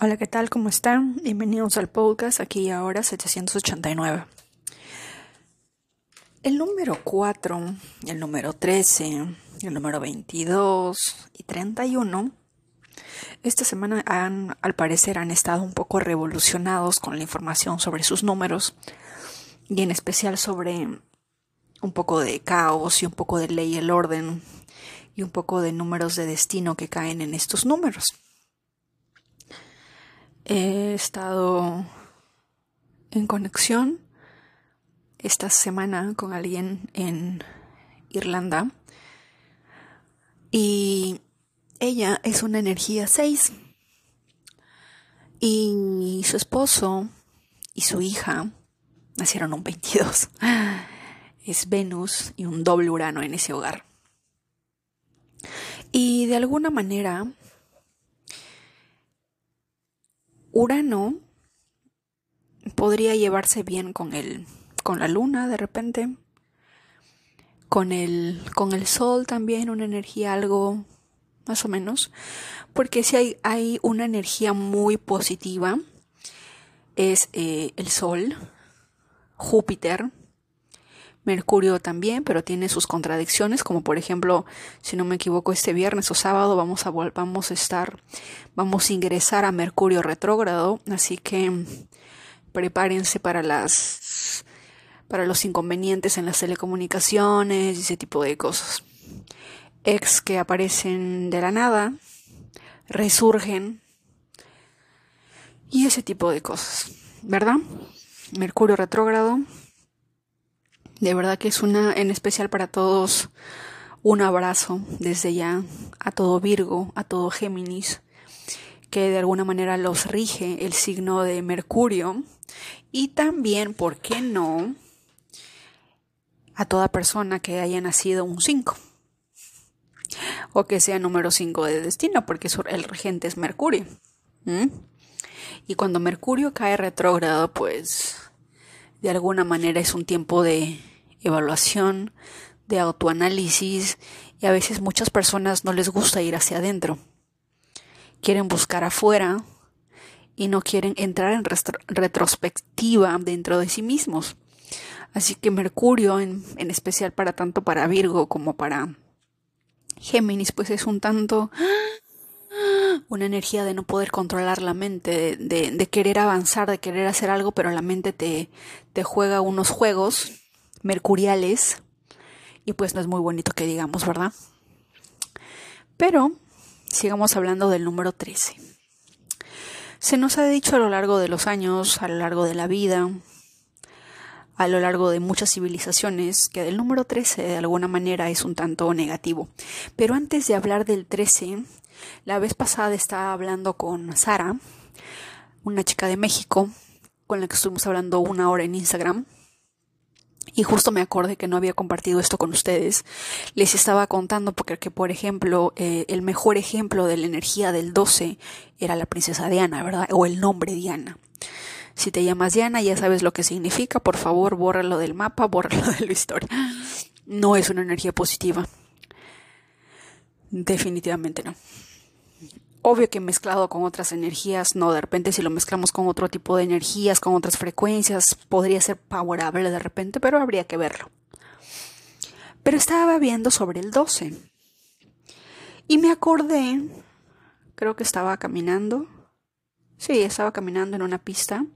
Hola, ¿qué tal? ¿Cómo están? Bienvenidos al podcast aquí y ahora 789. El número 4, el número 13, el número 22 y 31 esta semana han, al parecer han estado un poco revolucionados con la información sobre sus números y en especial sobre un poco de caos y un poco de ley y el orden y un poco de números de destino que caen en estos números. He estado en conexión esta semana con alguien en Irlanda y ella es una energía 6 y su esposo y su hija nacieron un 22. Es Venus y un doble Urano en ese hogar. Y de alguna manera Urano podría llevarse bien con el con la luna de repente, con el con el sol también una energía algo más o menos, porque si hay, hay una energía muy positiva es eh, el sol, Júpiter, Mercurio también, pero tiene sus contradicciones, como por ejemplo, si no me equivoco, este viernes o sábado vamos a, vamos a estar, vamos a ingresar a Mercurio retrógrado, así que prepárense para las, para los inconvenientes en las telecomunicaciones y ese tipo de cosas. Ex que aparecen de la nada, resurgen y ese tipo de cosas, ¿verdad? Mercurio retrógrado de verdad que es una, en especial para todos, un abrazo desde ya a todo Virgo, a todo Géminis, que de alguna manera los rige el signo de Mercurio. Y también, ¿por qué no? A toda persona que haya nacido un 5. O que sea número 5 de destino, porque el regente es Mercurio. Y cuando Mercurio cae retrógrado, pues de alguna manera es un tiempo de evaluación, de autoanálisis y a veces muchas personas no les gusta ir hacia adentro. Quieren buscar afuera y no quieren entrar en retrospectiva dentro de sí mismos. Así que Mercurio, en, especial para tanto para Virgo como para Géminis, pues es un tanto una energía de no poder controlar la mente, de, de, querer avanzar, de querer hacer algo, pero la mente te, te juega unos juegos mercuriales y pues no es muy bonito que digamos, ¿verdad? Pero sigamos hablando del número 13. Se nos ha dicho a lo largo de los años, a lo largo de la vida, a lo largo de muchas civilizaciones, que el número 13 de alguna manera es un tanto negativo. Pero antes de hablar del 13, la vez pasada estaba hablando con Sara, una chica de México, con la que estuvimos hablando una hora en Instagram, y justo me acordé que no había compartido esto con ustedes. Les estaba contando porque, que, por ejemplo, eh, el mejor ejemplo de la energía del 12 era la princesa Diana, ¿verdad? O el nombre Diana. Si te llamas Diana, ya sabes lo que significa. Por favor, bórralo del mapa, bórralo de la historia. No es una energía positiva. Definitivamente no. Obvio que mezclado con otras energías, no, de repente si lo mezclamos con otro tipo de energías, con otras frecuencias, podría ser powerable de repente, pero habría que verlo. Pero estaba viendo sobre el 12 y me acordé, creo que estaba caminando, sí, estaba caminando en una pista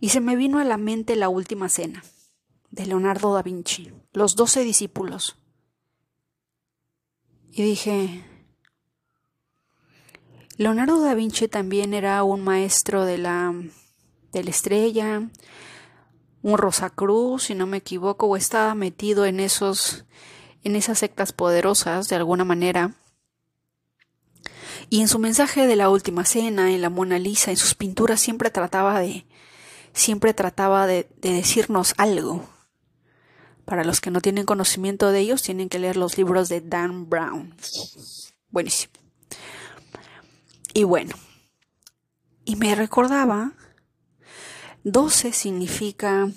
y se me vino a la mente la última cena de Leonardo da Vinci, los doce discípulos. Y dije, Leonardo da Vinci también era un maestro de la, de la estrella, un Rosacruz, si no me equivoco, o estaba metido en esos en esas sectas poderosas de alguna manera. Y en su mensaje de la última cena, en la Mona Lisa, en sus pinturas siempre trataba de siempre trataba de, de decirnos algo. Para los que no tienen conocimiento de ellos, tienen que leer los libros de Dan Brown. Buenísimo. Y bueno, y me recordaba, 12 significa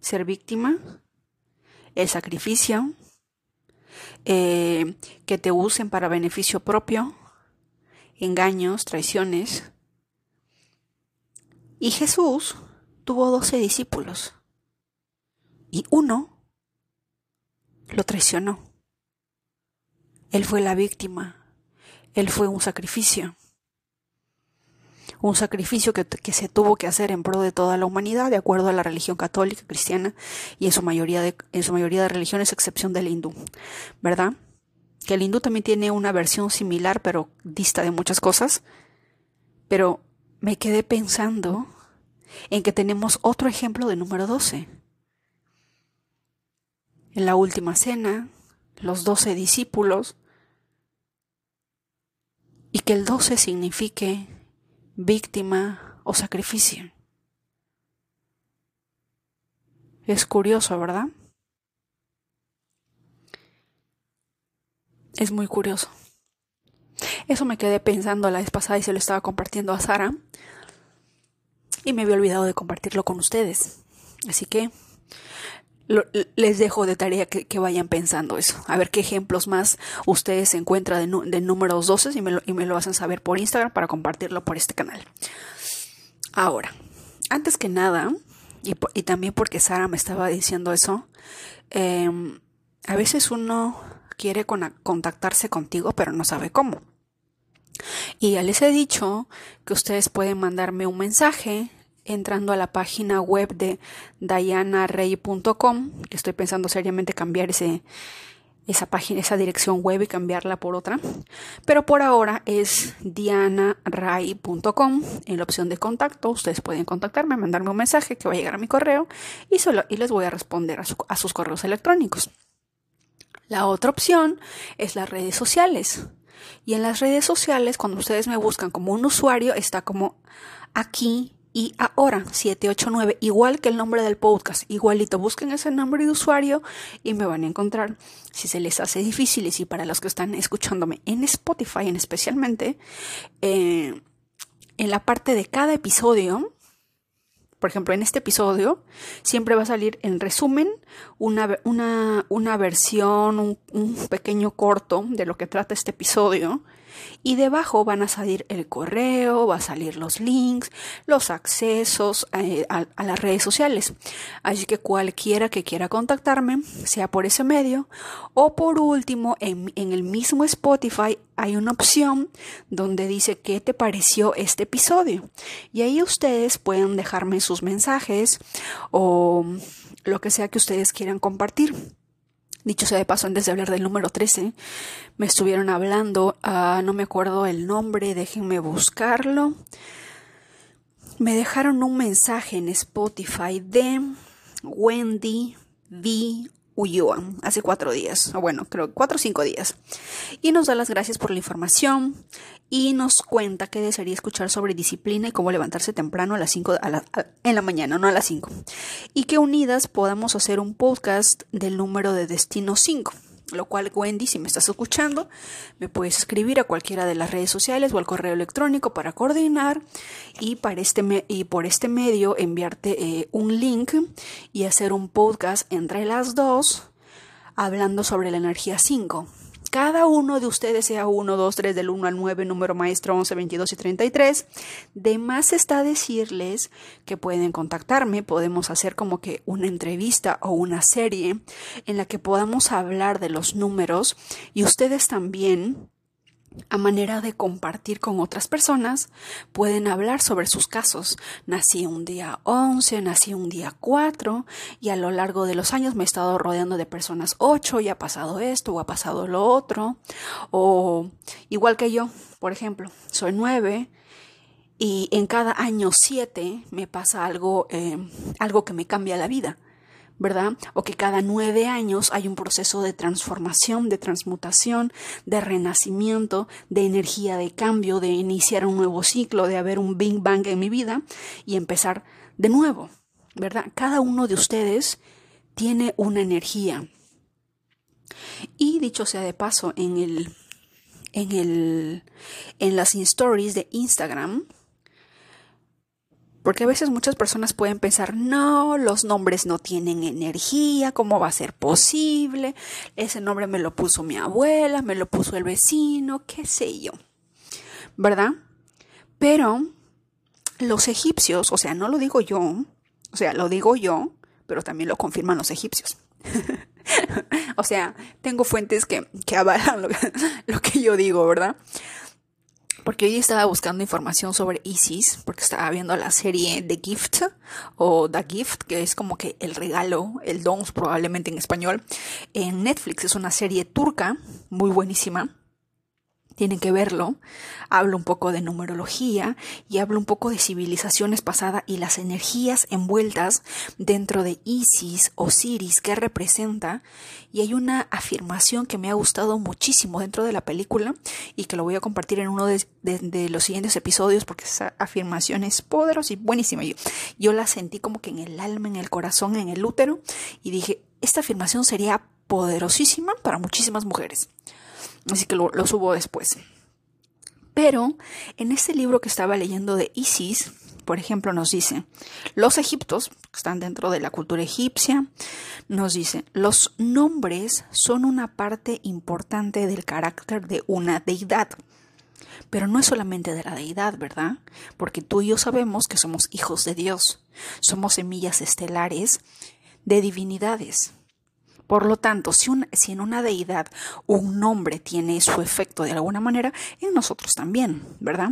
ser víctima, el sacrificio, eh, que te usen para beneficio propio, engaños, traiciones, Y Jesús tuvo doce discípulos y uno lo traicionó. Él fue la víctima, él fue un sacrificio un sacrificio que, se tuvo que hacer en pro de toda la humanidad, de acuerdo a la religión católica, cristiana y en su mayoría de, en su mayoría de religiones, excepción del hindú, ¿verdad? Que el hindú también tiene una versión similar, pero dista de muchas cosas. Pero me quedé pensando en que tenemos otro ejemplo de número 12. En la última cena, los doce discípulos, y que el 12 signifique víctima o sacrificio. Es curioso, ¿verdad? Es muy curioso. Eso me quedé pensando la vez pasada y se lo estaba compartiendo a Sara. Y me había olvidado de compartirlo con ustedes. Así que les dejo de tarea que, vayan pensando eso. A ver qué ejemplos más ustedes encuentran de, números 12 y me, lo, y me lo hacen saber por Instagram para compartirlo por este canal. Ahora, antes que nada, y, también porque Sara me estaba diciendo eso, em, a veces uno quiere contactarse contigo pero no sabe cómo. Y ya les he dicho que ustedes pueden mandarme un mensaje entrando a la página web de dianarey.com, que estoy pensando seriamente cambiar ese, esa página, esa dirección web y cambiarla por otra. Pero por ahora es dianaray.com. En la opción de contacto, ustedes pueden contactarme, mandarme un mensaje que va a llegar a mi correo y, solo, y les voy a responder a, a sus correos electrónicos. La otra opción es las redes sociales. Y en las redes sociales, cuando ustedes me buscan como un usuario, está como aquí y ahora 789, igual que el nombre del podcast, igualito, busquen ese nombre de usuario y me van a encontrar. Si se les hace difícil y si para los que están escuchándome en Spotify en especialmente, eh, en la parte de cada episodio, por ejemplo, en este episodio siempre va a salir en resumen una, una, una versión, un, un, pequeño corto de lo que trata este episodio y debajo van a salir el correo, va a salir los links, los accesos eh, a, las redes sociales. Así que cualquiera que quiera contactarme, sea por ese medio o por último en, en el mismo Spotify hay una opción donde dice qué te pareció este episodio y ahí ustedes pueden dejarme sus mensajes o lo que sea que ustedes quieran compartir. Dicho sea de paso, antes de hablar del número 13, me estuvieron hablando, uh, no me acuerdo el nombre, déjenme buscarlo. Me dejaron un mensaje en Spotify de Wendy V. Ulloa hace cuatro días, o bueno, creo cuatro o cinco días. Y nos da las gracias por la información y nos cuenta que desearía escuchar sobre disciplina y cómo levantarse temprano a las 5 en la mañana, no a las 5. Y que unidas podamos hacer un podcast del número de destino 5. Lo cual, Wendy, si me estás escuchando, me puedes escribir a cualquiera de las redes sociales o al correo electrónico para coordinar y, para este y por este medio enviarte eh, un link y hacer un podcast entre las dos hablando sobre la energía 5 cada uno de ustedes, sea 1, 2, 3, del 1 al 9, número maestro 11, 22 y 33, de más está decirles que pueden contactarme, podemos hacer como que una entrevista o una serie en la que podamos hablar de los números y ustedes también a manera de compartir con otras personas, pueden hablar sobre sus casos. Nací un día 11, nací un día 4 y a lo largo de los años me he estado rodeando de personas 8 y ha pasado esto o ha pasado lo otro. O igual que yo, por ejemplo, soy 9 y en cada año 7 me pasa algo, eh, algo que me cambia la vida. ¿Verdad? O que cada nueve años hay un proceso de transformación, de transmutación, de renacimiento, de energía de cambio, de iniciar un nuevo ciclo, de haber un Big Bang en mi vida y empezar de nuevo, ¿verdad? Cada uno de ustedes tiene una energía. Y dicho sea de paso, en el en el en las stories de Instagram, porque a veces muchas personas pueden pensar, no, los nombres no tienen energía, ¿cómo va a ser posible? Ese nombre me lo puso mi abuela, me lo puso el vecino, qué sé yo. ¿Verdad? Pero los egipcios, o sea, no lo digo yo, o sea, lo digo yo, pero también lo confirman los egipcios. o sea, tengo fuentes que, que avalan lo, lo, que yo digo, ¿verdad? Porque hoy estaba buscando información sobre Isis, porque estaba viendo la serie The Gift o The Gift, que es como que el regalo, el don probablemente en español. En Netflix es una serie turca muy buenísima tienen que verlo. Hablo un poco de numerología y hablo un poco de civilizaciones pasadas y las energías envueltas dentro de Isis, Osiris, que representa. Y hay una afirmación que me ha gustado muchísimo dentro de la película y que lo voy a compartir en uno de, los siguientes episodios porque esa afirmación es poderosa y buenísima. Yo, yo la sentí como que en el alma, en el corazón, en el útero y dije, esta afirmación sería poderosísima para muchísimas mujeres. Así que lo, subo después. Pero en este libro que estaba leyendo de Isis, por ejemplo, nos dice, los egiptos, que están dentro de la cultura egipcia, nos dice, los nombres son una parte importante del carácter de una deidad. Pero no es solamente de la deidad, ¿verdad? Porque tú y yo sabemos que somos hijos de Dios, somos semillas estelares de divinidades. Por lo tanto, si, en una deidad un nombre tiene su efecto de alguna manera, en nosotros también, ¿verdad?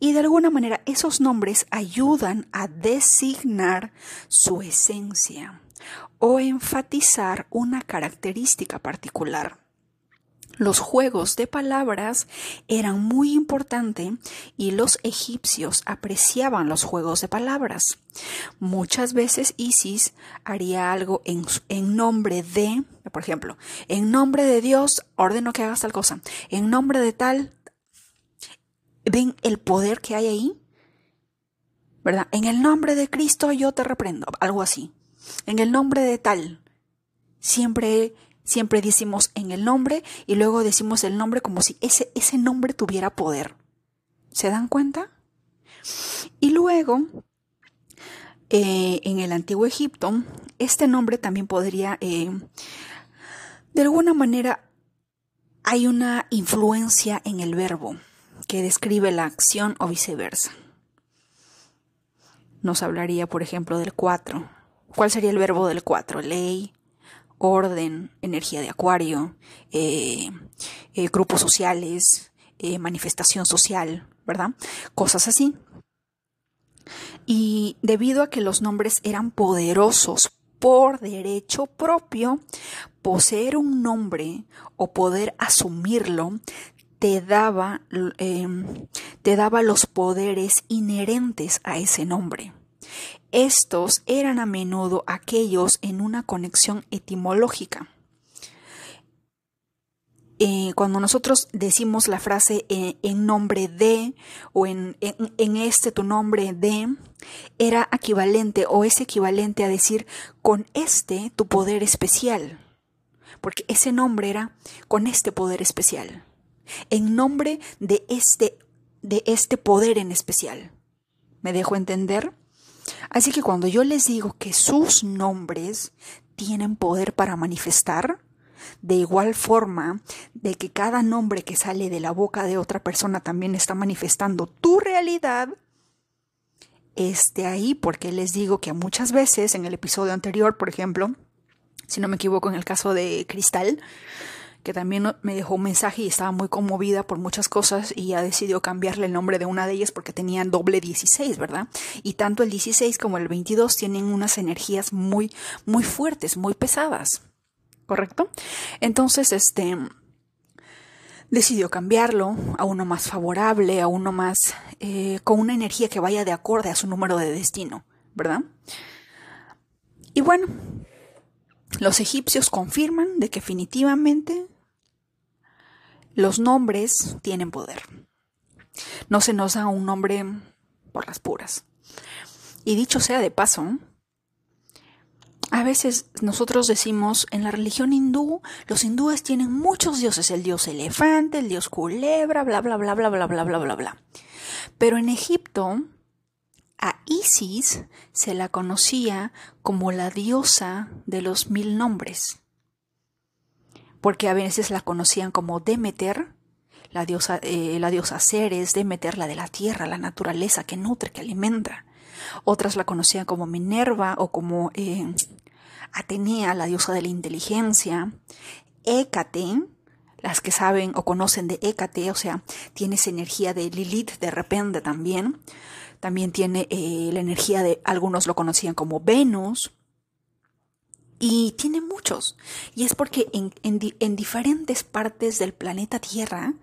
Y de alguna manera esos nombres ayudan a designar su esencia o enfatizar una característica particular. Los juegos de palabras eran muy importantes y los egipcios apreciaban los juegos de palabras. Muchas veces Isis haría algo en, en, nombre de, por ejemplo, en nombre de Dios ordeno que hagas tal cosa, en nombre de tal, ven el poder que hay ahí, ¿verdad? En el nombre de Cristo yo te reprendo, algo así. En el nombre de tal, siempre Siempre decimos en el nombre y luego decimos el nombre como si ese, ese nombre tuviera poder. ¿Se dan cuenta? Y luego, eh, en el antiguo Egipto, este nombre también podría, eh, de alguna manera, hay una influencia en el verbo que describe la acción o viceversa. Nos hablaría, por ejemplo, del 4. ¿Cuál sería el verbo del 4? Ley, orden, energía de acuario, eh, eh, grupos sociales, eh, manifestación social, ¿verdad? Cosas así. Y debido a que los nombres eran poderosos por derecho propio, poseer un nombre o poder asumirlo te daba, te daba los poderes inherentes a ese nombre. Estos eran a menudo aquellos en una conexión etimológica. Eh, cuando nosotros decimos la frase eh, en nombre de o en, en, este tu nombre de, era equivalente o es equivalente a decir con este tu poder especial, porque ese nombre era con este poder especial, en nombre de este, de este poder en especial. ¿Me dejo entender? Así que cuando yo les digo que sus nombres tienen poder para manifestar, de igual forma de que cada nombre que sale de la boca de otra persona también está manifestando tu realidad, es de ahí porque les digo que muchas veces en el episodio anterior, por ejemplo, si no me equivoco en el caso de Cristal, que también me dejó un mensaje y estaba muy conmovida por muchas cosas y ha decidido cambiarle el nombre de una de ellas porque tenían doble 16, ¿verdad? Y tanto el 16 como el 22 tienen unas energías muy, muy fuertes, muy pesadas, ¿correcto? Entonces, este decidió cambiarlo a uno más favorable, a uno más eh, con una energía que vaya de acorde a su número de destino, ¿verdad? Y bueno, los egipcios confirman de que definitivamente los nombres tienen poder. No se nos da un nombre por las puras. Y dicho sea de paso, a veces nosotros decimos en la religión hindú, los hindúes tienen muchos dioses, el dios elefante, el dios culebra, bla, bla, bla, bla, bla, bla, bla, bla. Pero en Egipto, a Isis se la conocía como la diosa de los mil nombres porque a veces la conocían como Demeter, la diosa, eh, la diosa Ceres, Demeter, la de la tierra, la naturaleza que nutre, que alimenta. Otras la conocían como Minerva o como eh, Atenea, la diosa de la inteligencia. Hécate, las que saben o conocen de Hécate, o sea, tiene esa energía de Lilith de repente también. También tiene eh, la energía de, algunos lo conocían como Venus. Y tiene muchos. Y es porque en, en diferentes partes del planeta Tierra,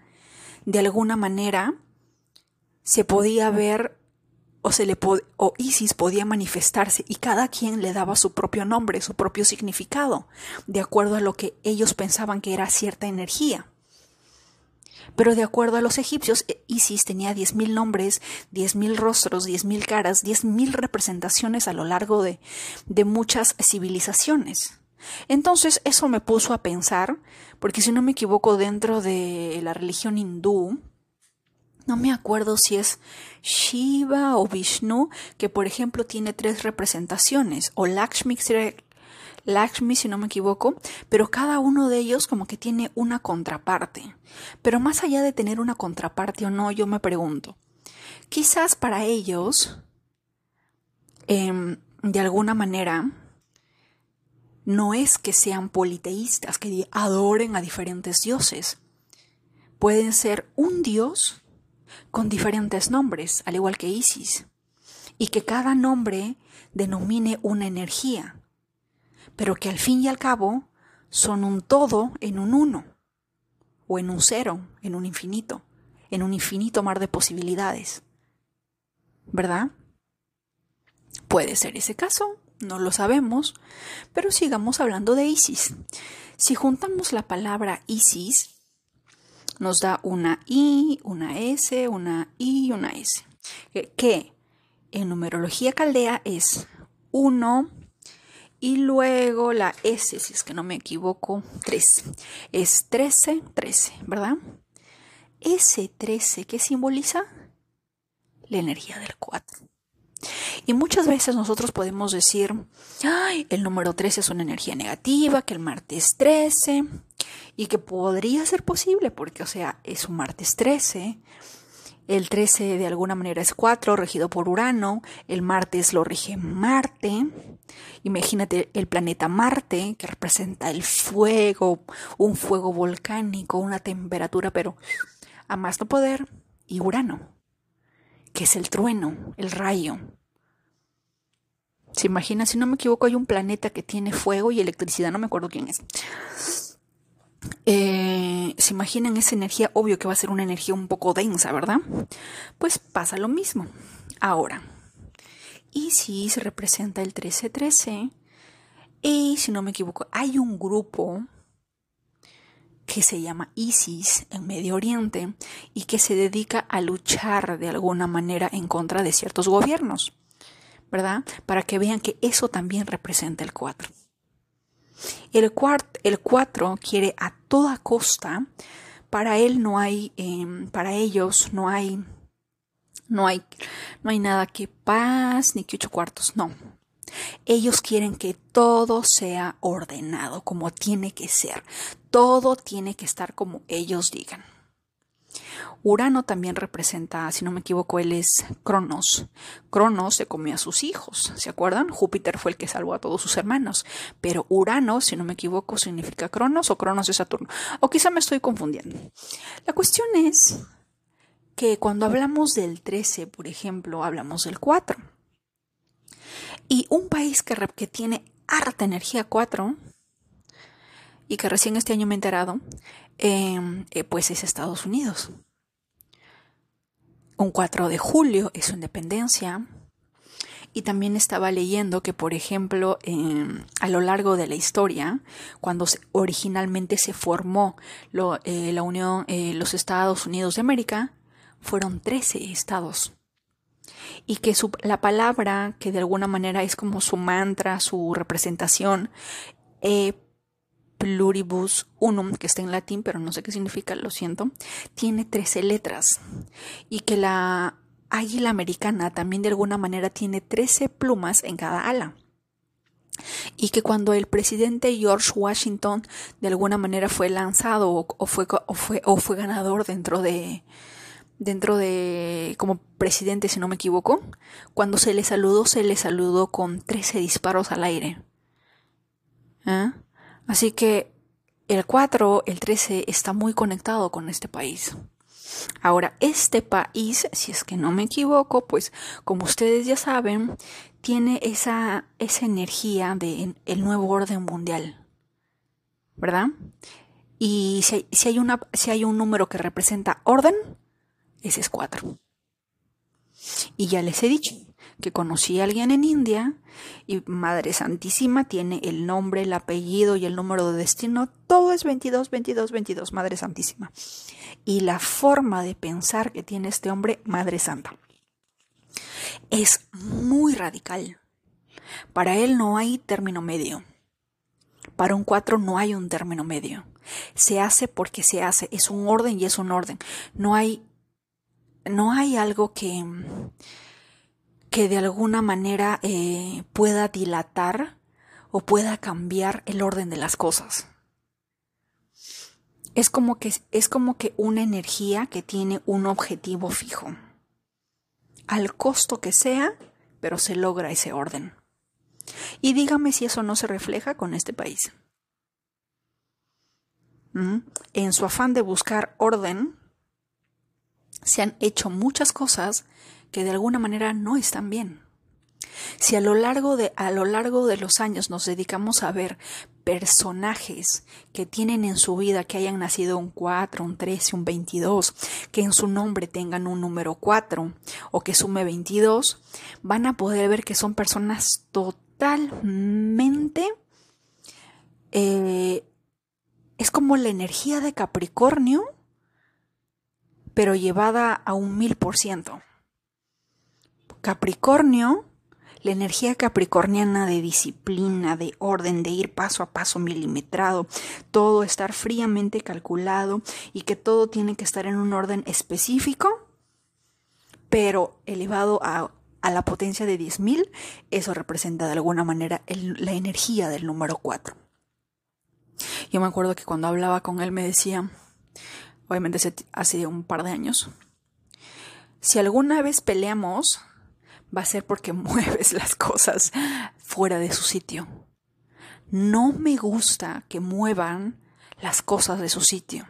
de alguna manera, se podía ver o, se le o Isis podía manifestarse y cada quien le daba su propio nombre, su propio significado, de acuerdo a lo que ellos pensaban que era cierta energía. Pero de acuerdo a los egipcios, eh, Isis tenía 10.000 nombres, 10.000 rostros, 10.000 caras, 10.000 representaciones a lo largo de, de muchas civilizaciones. Entonces eso me puso a pensar, porque si no me equivoco dentro de la religión hindú, no me acuerdo si es Shiva o Vishnu, que por ejemplo tiene tres representaciones, o Lakshmi, Lakshmi si no me equivoco, pero cada uno de ellos como que tiene una contraparte. Pero más allá de tener una contraparte o no, yo me pregunto, quizás para ellos, em, de alguna manera, no es que sean politeístas, que adoren a diferentes dioses. Pueden ser un dios con diferentes nombres, al igual que Isis, y que cada nombre denomine una energía, pero que al fin y al cabo son un todo en un uno, o en un cero, en un infinito, en un infinito mar de posibilidades. ¿Verdad? Puede ser ese caso, no lo sabemos, pero sigamos hablando de Isis. Si juntamos la palabra Isis nos da una I, una S, una I y una S. Que en numerología caldea es 1 y luego la S, si es que no me equivoco, 3. Es 13, 13, ¿verdad? S13, ¿qué simboliza? La energía del 4. Y muchas veces nosotros podemos decir, ay, el número 13 es una energía negativa, que el martes 13, y que podría ser posible porque, o sea, es un martes 13. El 13 de alguna manera es 4, regido por Urano. El martes lo rige Marte. Imagínate el planeta Marte, que representa el fuego, un fuego volcánico, una temperatura, pero a más no poder. Y Urano, que es el trueno, el rayo. Se imagina, si no me equivoco, hay un planeta que tiene fuego y electricidad, no me acuerdo quién es. Eh, se imaginan esa energía, obvio que va a ser una energía un poco densa, ¿verdad? Pues pasa lo mismo. Ahora, y si se representa el 1313, y si no me equivoco, hay un grupo que se llama ISIS en Medio Oriente y que se dedica a luchar de alguna manera en contra de ciertos gobiernos, ¿verdad? Para que vean que eso también representa el 4. El, el 4 quiere a toda costa, para él no hay, em, para ellos no hay, no hay, no hay nada que paz ni que ocho cuartos, no. Ellos quieren que todo sea ordenado como tiene que ser. Todo tiene que estar como ellos digan. Urano también representa, si no me equivoco, él es Cronos. Cronos se comió a sus hijos, ¿se acuerdan? Júpiter fue el que salvó a todos sus hermanos, pero Urano, si no me equivoco, significa Cronos o Cronos de Saturno. O quizá me estoy confundiendo. La cuestión es que cuando hablamos del 13, por ejemplo, hablamos del 4. Y un país que, que tiene harta energía 4 y que recién este año me he enterado, em, eh, pues es Estados Unidos. Un 4 de julio es su independencia. Y también estaba leyendo que, por ejemplo, em, a lo largo de la historia, cuando originalmente se formó eh, la Unión, eh, los Estados Unidos de América, fueron 13 estados. Y que la palabra, que de alguna manera es como su mantra, su representación, eh, pluribus unum, que está en latín, pero no sé qué significa, lo siento, tiene 13 letras. Y que la águila americana también de alguna manera tiene 13 plumas en cada ala. y que cuando el presidente George Washington de alguna manera fue lanzado o, fue, o fue, o fue ganador dentro de dentro de como presidente si no me equivoco cuando se le saludó se le saludó con 13 disparos al aire ¿Ah? Así que el 4 el 13 está muy conectado con este país Ahora, este país, si es que no me equivoco, pues como ustedes ya saben, tiene esa, esa energía del el nuevo orden mundial. ¿Verdad? Y si, si, hay una, si hay un número que representa orden, ese es 4. Y ya les he dicho que conocí a alguien en India y Madre Santísima tiene el nombre, el apellido y el número de destino. Todo es 22, 22, 22, Madre Santísima. Y la forma de pensar que tiene este hombre, Madre Santa es muy radical. Para él no hay término medio. Para un 4 no hay un término medio. Se hace porque se hace. Es un orden y es un orden. No hay, no hay algo que, que de alguna manera eh, pueda dilatar o pueda cambiar el orden de las cosas. Es como que es como que una energía que tiene un objetivo fijo al costo que sea, pero se logra ese orden. Y dígame si eso no se refleja con este país. ¿Mm? En su afán de buscar orden, se han hecho muchas cosas que de alguna manera no están bien. Si a lo largo de, a lo largo de los años nos dedicamos a ver personajes que tienen en su vida que hayan nacido un 4, un 13, un 22, que en su nombre tengan un número 4 o que sume 22, van a poder ver que son personas totalmente... Eh, es como la energía de Capricornio, pero llevada a un mil por ciento. Capricornio la energía capricorniana de disciplina, de orden, de ir paso a paso milimetrado, todo estar fríamente calculado y que todo tiene que estar en un orden específico, pero elevado a, la potencia de 10.000, eso representa de alguna manera la energía del número 4. Yo me acuerdo que cuando hablaba con él me decía, obviamente hace un par de años, si alguna vez peleamos, va a ser porque mueves las cosas fuera de su sitio. No me gusta que muevan las cosas de su sitio.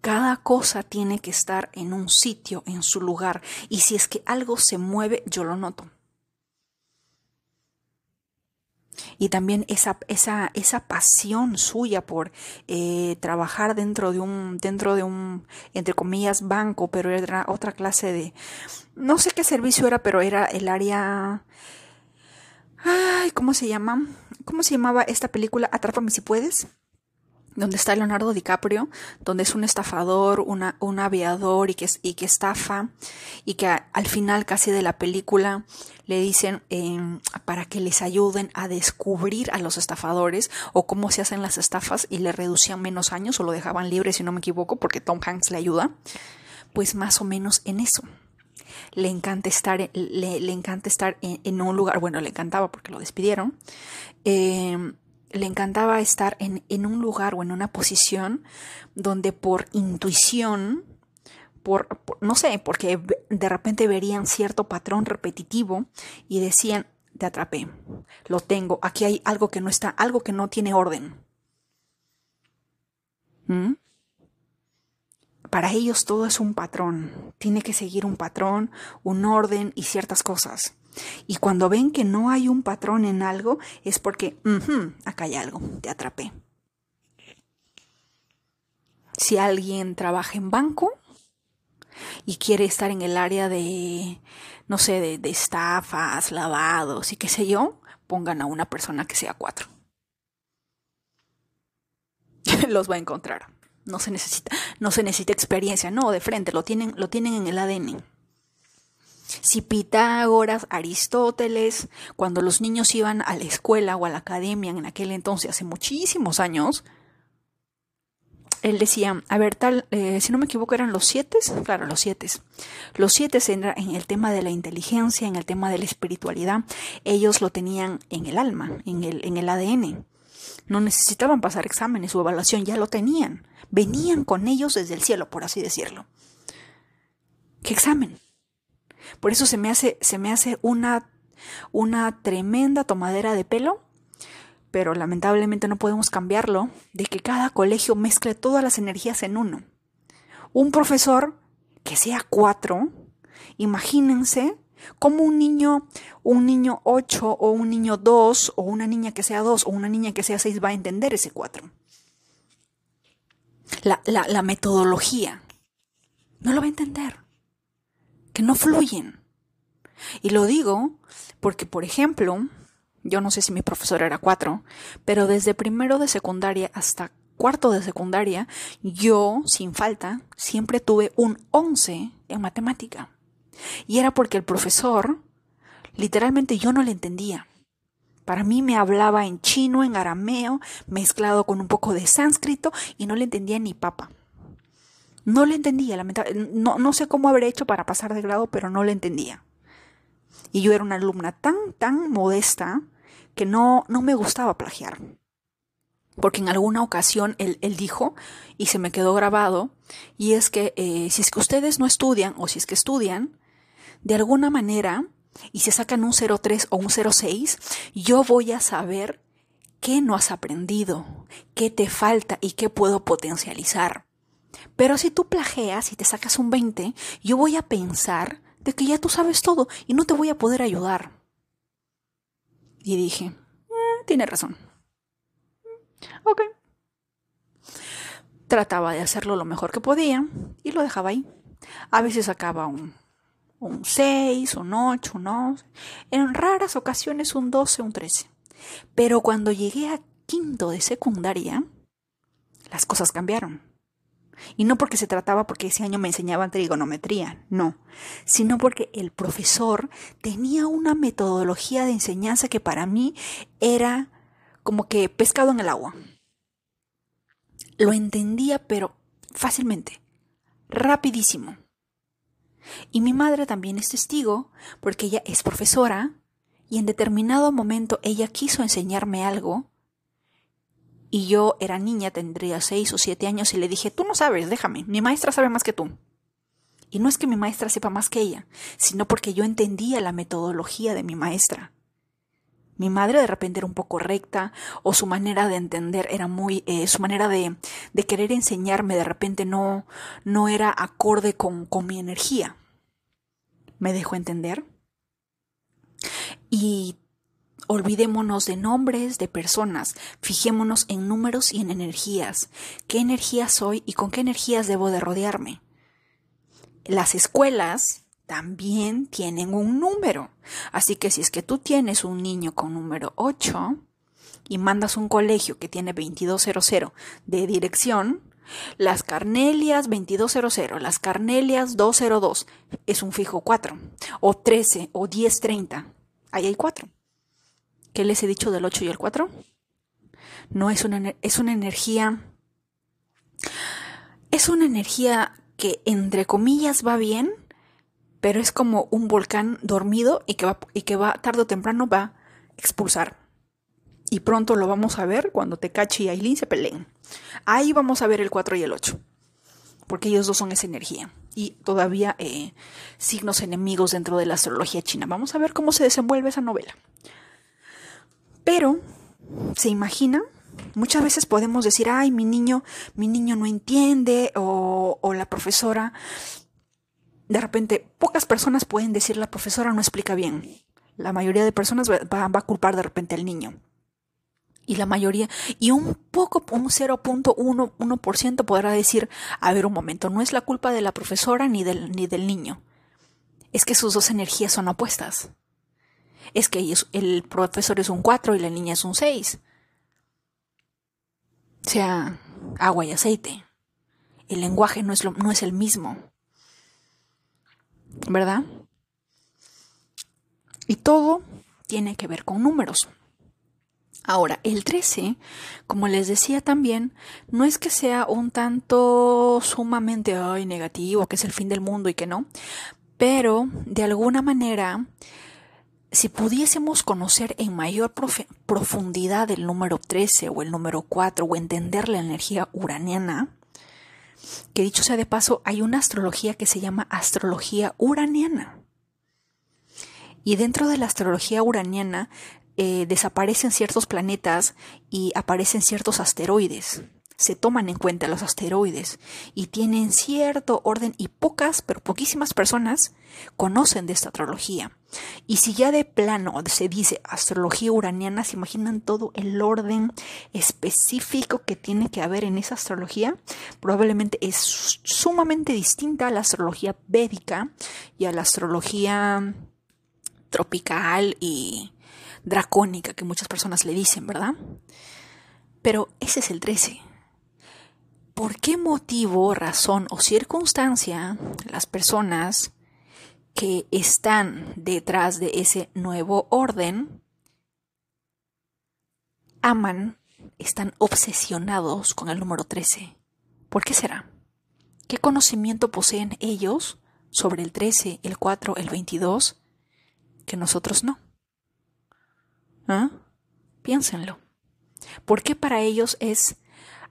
Cada cosa tiene que estar en un sitio, en su lugar, y si es que algo se mueve, yo lo noto. Y también esa, esa, esa pasión suya por eh, trabajar dentro de un, dentro de un, entre comillas, banco, pero era otra clase de, no sé qué servicio era, pero era el área, ay, ¿cómo se llama? ¿Cómo se llamaba esta película? Atrápame si puedes donde está Leonardo DiCaprio, donde es un estafador, un aviador y que, y que estafa, y que al final casi de la película le dicen em, para que les ayuden a descubrir a los estafadores o cómo se hacen las estafas y le reducían menos años o lo dejaban libre si no me equivoco porque Tom Hanks le ayuda, pues más o menos en eso. Le encanta estar, le, le encanta estar en, un lugar, bueno, le encantaba porque lo despidieron, eh, le encantaba estar en, en, un lugar o en una posición donde por intuición, por, no sé, porque de repente verían cierto patrón repetitivo y decían, te atrapé, lo tengo, aquí hay algo que no está, algo que no tiene orden. ¿Mm? Para ellos todo es un patrón, tiene que seguir un patrón, un orden y ciertas cosas. Y cuando ven que no hay un patrón en algo, es porque, acá hay algo, te atrapé. Si alguien trabaja en banco y quiere estar en el área de, no sé, de, de estafas, lavados y qué sé yo, pongan a una persona que sea cuatro. Los va a encontrar. No se necesita, no se necesita experiencia, no, de frente, lo tienen, lo tienen en el ADN. Si Pitágoras, Aristóteles, cuando los niños iban a la escuela o a la academia en aquel entonces, hace muchísimos años, él decía, a ver, tal, eh, si no me equivoco eran los siete, claro, los siete. Los siete en, en el tema de la inteligencia, en el tema de la espiritualidad, ellos lo tenían en el alma, en el, en el ADN. No necesitaban pasar exámenes o evaluación, ya lo tenían. Venían con ellos desde el cielo, por así decirlo. ¿Qué examen? Por eso se me hace, se me hace una, una tremenda tomadera de pelo pero lamentablemente no podemos cambiarlo, de que cada colegio mezcle todas las energías en uno. Un profesor que sea cuatro, imagínense cómo un niño, un niño ocho o un niño dos o una niña que sea dos o una niña que sea seis va a entender ese cuatro. La, la, la metodología no lo va a entender, que no fluyen. Y lo digo porque, por ejemplo, yo no sé si mi profesor era cuatro, pero desde primero de secundaria hasta cuarto de secundaria, yo, sin falta, siempre tuve un 11 en matemática. Y era porque el profesor, literalmente yo no le entendía. Para mí me hablaba en chino, en arameo, mezclado con un poco de sánscrito y no le entendía ni papa. No le entendía, lamentablemente. No, no sé cómo habré hecho para pasar de grado, pero no le entendía. Y yo era una alumna tan, tan modesta que no, no me gustaba plagiar. Porque en alguna ocasión él, dijo, y se me quedó grabado, y es que eh, si es que ustedes no estudian, o si es que estudian, de alguna manera, y se sacan un 03 o un 06, yo voy a saber qué no has aprendido, qué te falta y qué puedo potencializar. Pero si tú plagias y te sacas un 20, yo voy a pensar de que ya tú sabes todo y no te voy a poder ayudar. Y dije, eh, tiene razón. Ok. Trataba de hacerlo lo mejor que podía y lo dejaba ahí. A veces sacaba un, un 6, un 8, un 11. En raras ocasiones un 12, un 13. Pero cuando llegué a quinto de secundaria, las cosas cambiaron. Y no porque se trataba porque ese año me enseñaban trigonometría, no, sino porque el profesor tenía una metodología de enseñanza que para mí era como que pescado en el agua. Lo entendía, pero fácilmente, rapidísimo. Y mi madre también es testigo, porque ella es profesora, y en determinado momento ella quiso enseñarme algo, y yo era niña, tendría seis o siete años, y le dije, tú no sabes, déjame, mi maestra sabe más que tú. Y no es que mi maestra sepa más que ella, sino porque yo entendía la metodología de mi maestra. Mi madre de repente era un poco recta, o su manera de entender era muy, eh, su manera de, de, querer enseñarme de repente no, no era acorde con, con mi energía. ¿Me dejó entender? Y Olvidémonos de nombres, de personas, fijémonos en números y en energías. ¿Qué energías soy y con qué energías debo de rodearme? Las escuelas también tienen un número. Así que si es que tú tienes un niño con número 8 y mandas un colegio que tiene 2200 de dirección, las Carnelias 2200, las Carnelias 202 es un fijo 4, o 13 o 1030. Ahí hay 4. ¿Qué les he dicho del 8 y el 4? No es una, es una energía. Es una energía que, entre comillas, va bien, pero es como un volcán dormido y que va, y que va tarde o temprano va a expulsar. Y pronto lo vamos a ver cuando Tecachi y Aileen se peleen. Ahí vamos a ver el 4 y el 8. Porque ellos dos son esa energía. Y todavía eh, signos enemigos dentro de la astrología china. Vamos a ver cómo se desenvuelve esa novela. Pero, ¿se imagina? Muchas veces podemos decir, ay, mi niño, mi niño no entiende, o, la profesora. De repente, pocas personas pueden decir, la profesora no explica bien. La mayoría de personas va, va a culpar de repente al niño. Y la mayoría, y un poco, un 0.1% podrá decir, a ver un momento, no es la culpa de la profesora ni del, ni del niño. Es que sus dos energías son opuestas es que el profesor es un 4 y la niña es un 6. O sea, agua y aceite. El lenguaje no es, lo, no es el mismo. ¿Verdad? Y todo tiene que ver con números. Ahora, el 13, como les decía también, no es que sea un tanto sumamente negativo, que es el fin del mundo y que no, pero de alguna manera, si pudiésemos conocer en mayor profundidad el número 13 o el número 4 o entender la energía uraniana, que dicho sea de paso, hay una astrología que se llama astrología uraniana. Y dentro de la astrología uraniana eh, desaparecen ciertos planetas y aparecen ciertos asteroides. Se toman en cuenta los asteroides y tienen cierto orden y pocas, pero poquísimas personas conocen de esta astrología. Y si ya de plano se dice astrología uraniana, se imaginan todo el orden específico que tiene que haber en esa astrología, probablemente es sumamente distinta a la astrología védica y a la astrología tropical y dracónica que muchas personas le dicen, ¿verdad? Pero ese es el 13. ¿Por qué motivo, razón o circunstancia las personas que están detrás de ese nuevo orden aman, están obsesionados con el número 13? ¿Por qué será? ¿Qué conocimiento poseen ellos sobre el 13, el 4, el 22 que nosotros no? ¿Ah? Piénsenlo. ¿Por qué para ellos es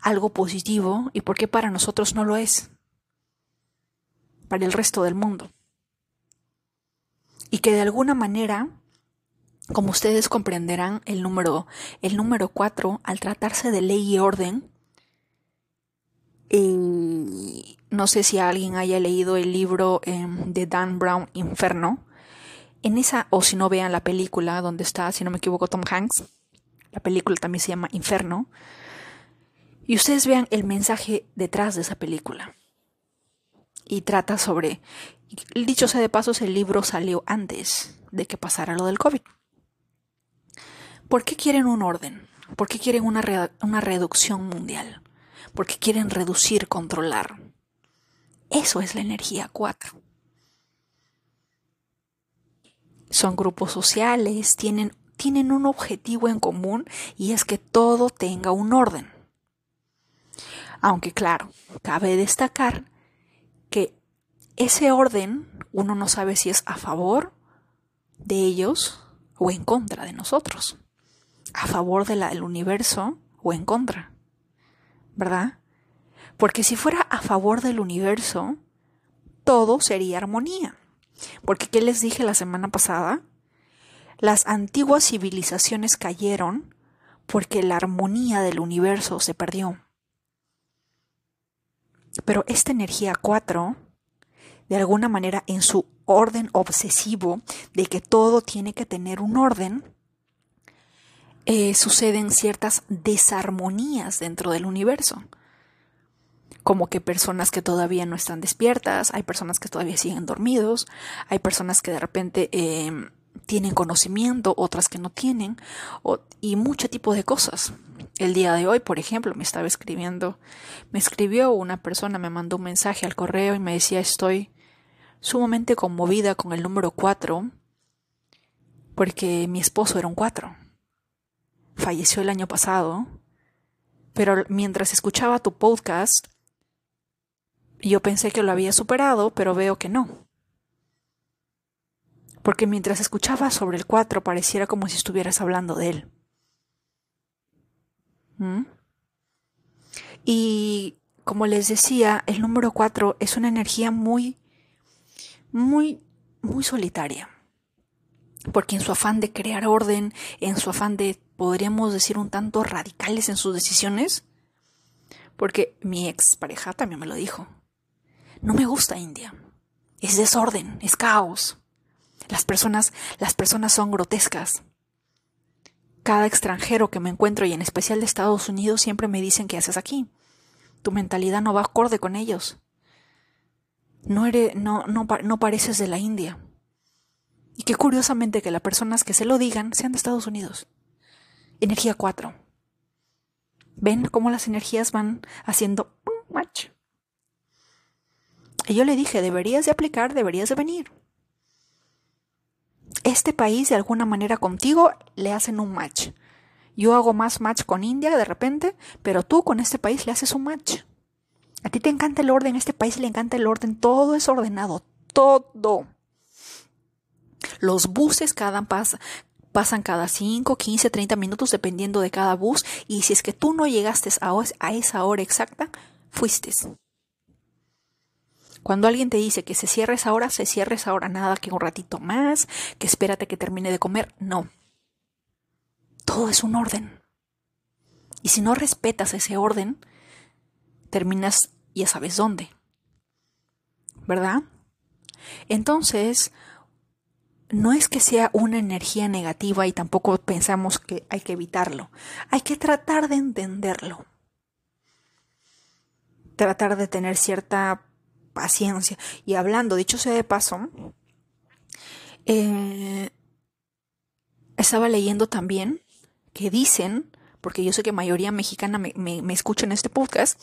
algo positivo y por qué para nosotros no lo es? Para el resto del mundo. Y que de alguna manera, como ustedes comprenderán, el número, el número 4, al tratarse de ley y orden, y no sé si alguien haya leído el libro em, de Dan Brown, Inferno, en esa, o si no vean la película donde está, si no me equivoco, Tom Hanks, la película también se llama Inferno, y ustedes vean el mensaje detrás de esa película. Y trata sobre, dicho sea de pasos, el libro salió antes de que pasara lo del COVID. ¿Por qué quieren un orden? ¿Por qué quieren una, una reducción mundial? ¿Por qué quieren reducir, controlar? Eso es la energía 4 son grupos sociales, tienen, tienen un objetivo en común y es que todo tenga un orden. Aunque claro, cabe destacar que ese orden uno no sabe si es a favor de ellos o en contra de nosotros, a favor del universo o en contra, ¿verdad? Porque si fuera a favor del universo, todo sería armonía. Porque, ¿qué les dije la semana pasada? Las antiguas civilizaciones cayeron porque la armonía del universo se perdió. Pero esta energía 4, de alguna manera en su orden obsesivo de que todo tiene que tener un orden, eh, suceden ciertas desarmonías dentro del universo como que personas que todavía no están despiertas, hay personas que todavía siguen dormidos, hay personas que de repente em, tienen conocimiento, otras que no tienen, y mucho tipo de cosas. El día de hoy, por ejemplo, me estaba escribiendo, me escribió una persona, me mandó un mensaje al correo y me decía estoy sumamente conmovida con el número 4 porque mi esposo era un 4. Falleció el año pasado, pero mientras escuchaba tu podcast, yo pensé que lo había superado, pero veo que no. Porque mientras escuchaba sobre el 4 pareciera como si estuvieras hablando de él. Y como les decía, el número 4 es una energía muy, muy, muy solitaria. Porque en su afán de crear orden, en su afán de, podríamos decir, un tanto radicales en sus decisiones, porque mi ex pareja también me lo dijo. No me gusta India. Es desorden, es caos. Las personas, las personas son grotescas. Cada extranjero que me encuentro y en especial de Estados Unidos siempre me dicen qué haces aquí. Tu mentalidad no va acorde con ellos. No, eres, no, no, no pareces de la India. Y qué curiosamente que las personas que se lo digan sean de Estados Unidos. Energía 4. ¿Ven cómo las energías van haciendo match? Y yo le dije, deberías de aplicar, deberías de venir. Este país de alguna manera contigo le hacen un match. Yo hago más match con India de repente, pero tú con este país le haces un match. A ti te encanta el orden, a este país le encanta el orden, todo es ordenado, todo. Los buses cada pasa, pasan cada 5, 15, 30 minutos dependiendo de cada bus y si es que tú no llegaste a, esa hora exacta, fuiste. Cuando alguien te dice que se cierre esa hora, se cierra esa hora, nada que un ratito más, que espérate que termine de comer, no. Todo es un orden. Y si no respetas ese orden, terminas ya sabes dónde. ¿Verdad? Entonces, no es que sea una energía negativa y tampoco pensamos que hay que evitarlo. Hay que tratar de entenderlo. Tratar de tener cierta paciencia. Y hablando, dicho sea de paso, eh, estaba leyendo también que dicen, porque yo sé que mayoría mexicana me, me, escucha en este podcast,